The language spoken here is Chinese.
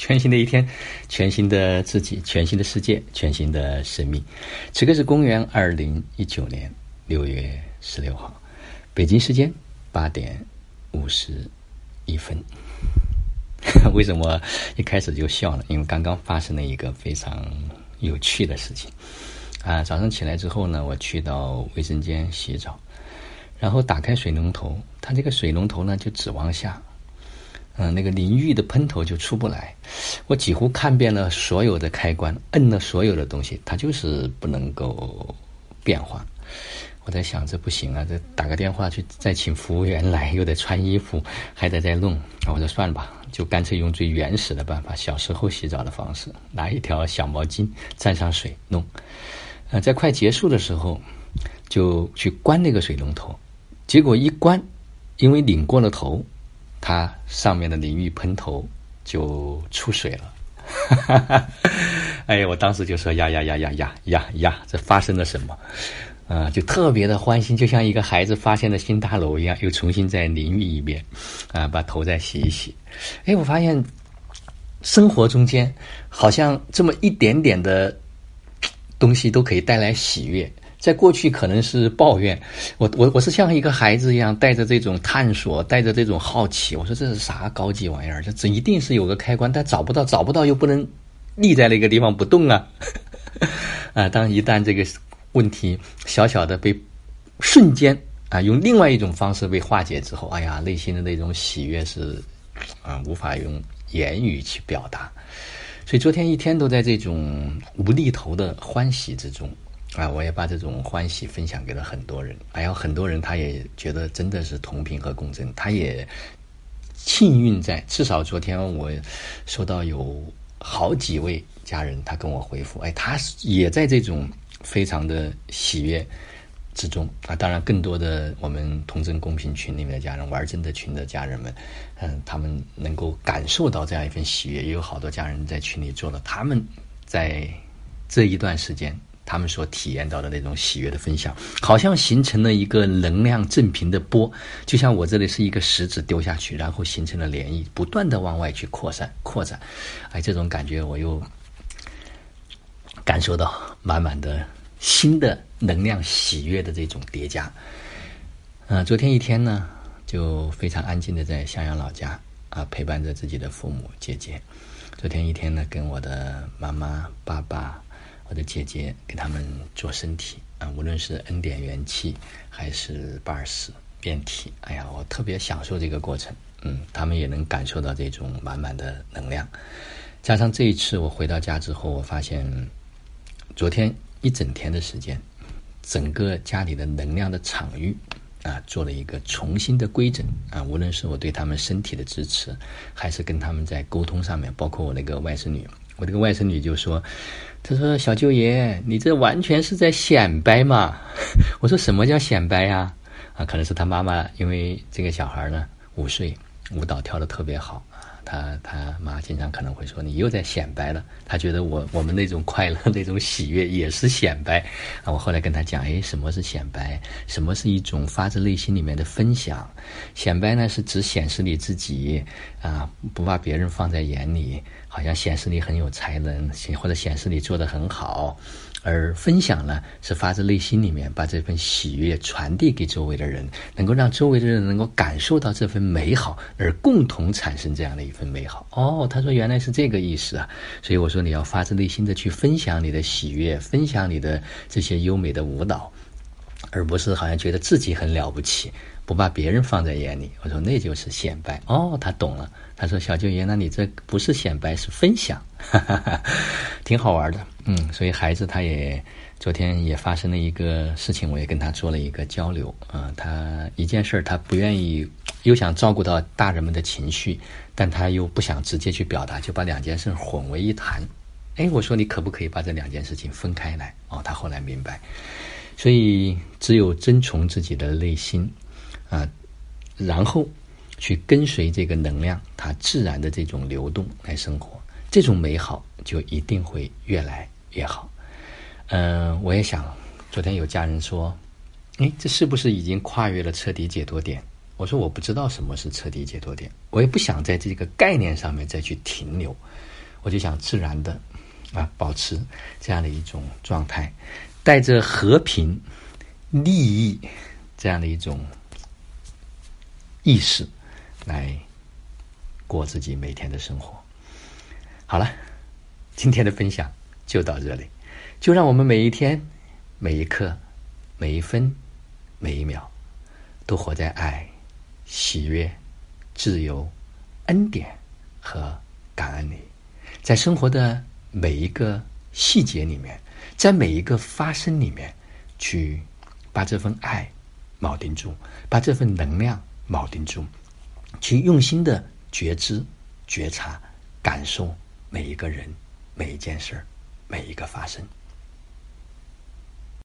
全新的一天，全新的自己，全新的世界，全新的生命。此刻是公元二零一九年六月十六号，北京时间八点五十一分。为什么一开始就笑了？因为刚刚发生了一个非常有趣的事情啊！早上起来之后呢，我去到卫生间洗澡，然后打开水龙头，它这个水龙头呢就只往下，嗯，那个淋浴的喷头就出不来。我几乎看遍了所有的开关，摁了所有的东西，它就是不能够变化。我在想，这不行啊！这打个电话去再请服务员来，又得穿衣服，还得再弄。我说算了吧，就干脆用最原始的办法，小时候洗澡的方式，拿一条小毛巾沾上水弄。呃，在快结束的时候，就去关那个水龙头，结果一关，因为拧过了头，它上面的淋浴喷头就出水了。哎呀，我当时就说呀呀呀呀呀呀呀，这发生了什么？啊，就特别的欢心，就像一个孩子发现了新大楼一样，又重新再淋浴一遍，啊，把头再洗一洗。哎，我发现生活中间好像这么一点点的东西都可以带来喜悦。在过去可能是抱怨，我我我是像一个孩子一样，带着这种探索，带着这种好奇。我说这是啥高级玩意儿？这这一定是有个开关，但找不到，找不到又不能立在那个地方不动啊。啊，当一旦这个。问题小小的被瞬间啊，用另外一种方式被化解之后，哎呀，内心的那种喜悦是啊，无法用言语去表达。所以昨天一天都在这种无厘头的欢喜之中啊，我也把这种欢喜分享给了很多人。还有，很多人他也觉得真的是同频和共振，他也幸运在至少昨天我收到有好几位家人，他跟我回复，哎，他也在这种。非常的喜悦之中啊，当然更多的我们同真公平群里面的家人，玩真的群的家人们，嗯，他们能够感受到这样一份喜悦，也有好多家人在群里做了他们在这一段时间他们所体验到的那种喜悦的分享，好像形成了一个能量正频的波，就像我这里是一个石子丢下去，然后形成了涟漪，不断的往外去扩散扩展，哎，这种感觉我又。感受到满满的新的能量、喜悦的这种叠加。嗯，昨天一天呢，就非常安静的在襄阳老家啊，陪伴着自己的父母、姐姐。昨天一天呢，跟我的妈妈、爸爸、我的姐姐给他们做身体啊，无论是恩典元气还是巴尔斯变体，哎呀，我特别享受这个过程。嗯，他们也能感受到这种满满的能量。加上这一次我回到家之后，我发现。昨天一整天的时间，整个家里的能量的场域啊，做了一个重新的规整啊。无论是我对他们身体的支持，还是跟他们在沟通上面，包括我那个外甥女，我这个外甥女就说：“她说小舅爷，你这完全是在显摆嘛。”我说：“什么叫显摆呀？”啊，可能是他妈妈，因为这个小孩呢五岁，舞蹈跳的特别好啊。他他妈经常可能会说你又在显摆了，他觉得我我们那种快乐 那种喜悦也是显摆啊。我后来跟他讲，哎，什么是显摆？什么是一种发自内心里面的分享？显摆呢是指显示你自己啊，不把别人放在眼里，好像显示你很有才能，或者显示你做的很好。而分享呢，是发自内心里面把这份喜悦传递给周围的人，能够让周围的人能够感受到这份美好，而共同产生这样的一份美好。哦，他说原来是这个意思啊，所以我说你要发自内心的去分享你的喜悦，分享你的这些优美的舞蹈，而不是好像觉得自己很了不起，不把别人放在眼里。我说那就是显摆。哦，他懂了。他说：“小舅爷，那你这不是显摆，是分享，挺好玩的。嗯，所以孩子他也昨天也发生了一个事情，我也跟他做了一个交流。啊，他一件事他不愿意，又想照顾到大人们的情绪，但他又不想直接去表达，就把两件事混为一谈。哎，我说你可不可以把这两件事情分开来？哦，他后来明白。所以只有遵从自己的内心，啊，然后。”去跟随这个能量，它自然的这种流动来生活，这种美好就一定会越来越好。嗯，我也想，昨天有家人说，哎，这是不是已经跨越了彻底解脱点？我说我不知道什么是彻底解脱点，我也不想在这个概念上面再去停留，我就想自然的啊保持这样的一种状态，带着和平、利益这样的一种意识来过自己每天的生活。好了，今天的分享就到这里，就让我们每一天、每一刻、每一分、每一秒都活在爱。喜悦、自由、恩典和感恩里，在生活的每一个细节里面，在每一个发生里面，去把这份爱铆定住，把这份能量铆定住，去用心的觉知、觉察、感受每一个人、每一件事儿、每一个发生。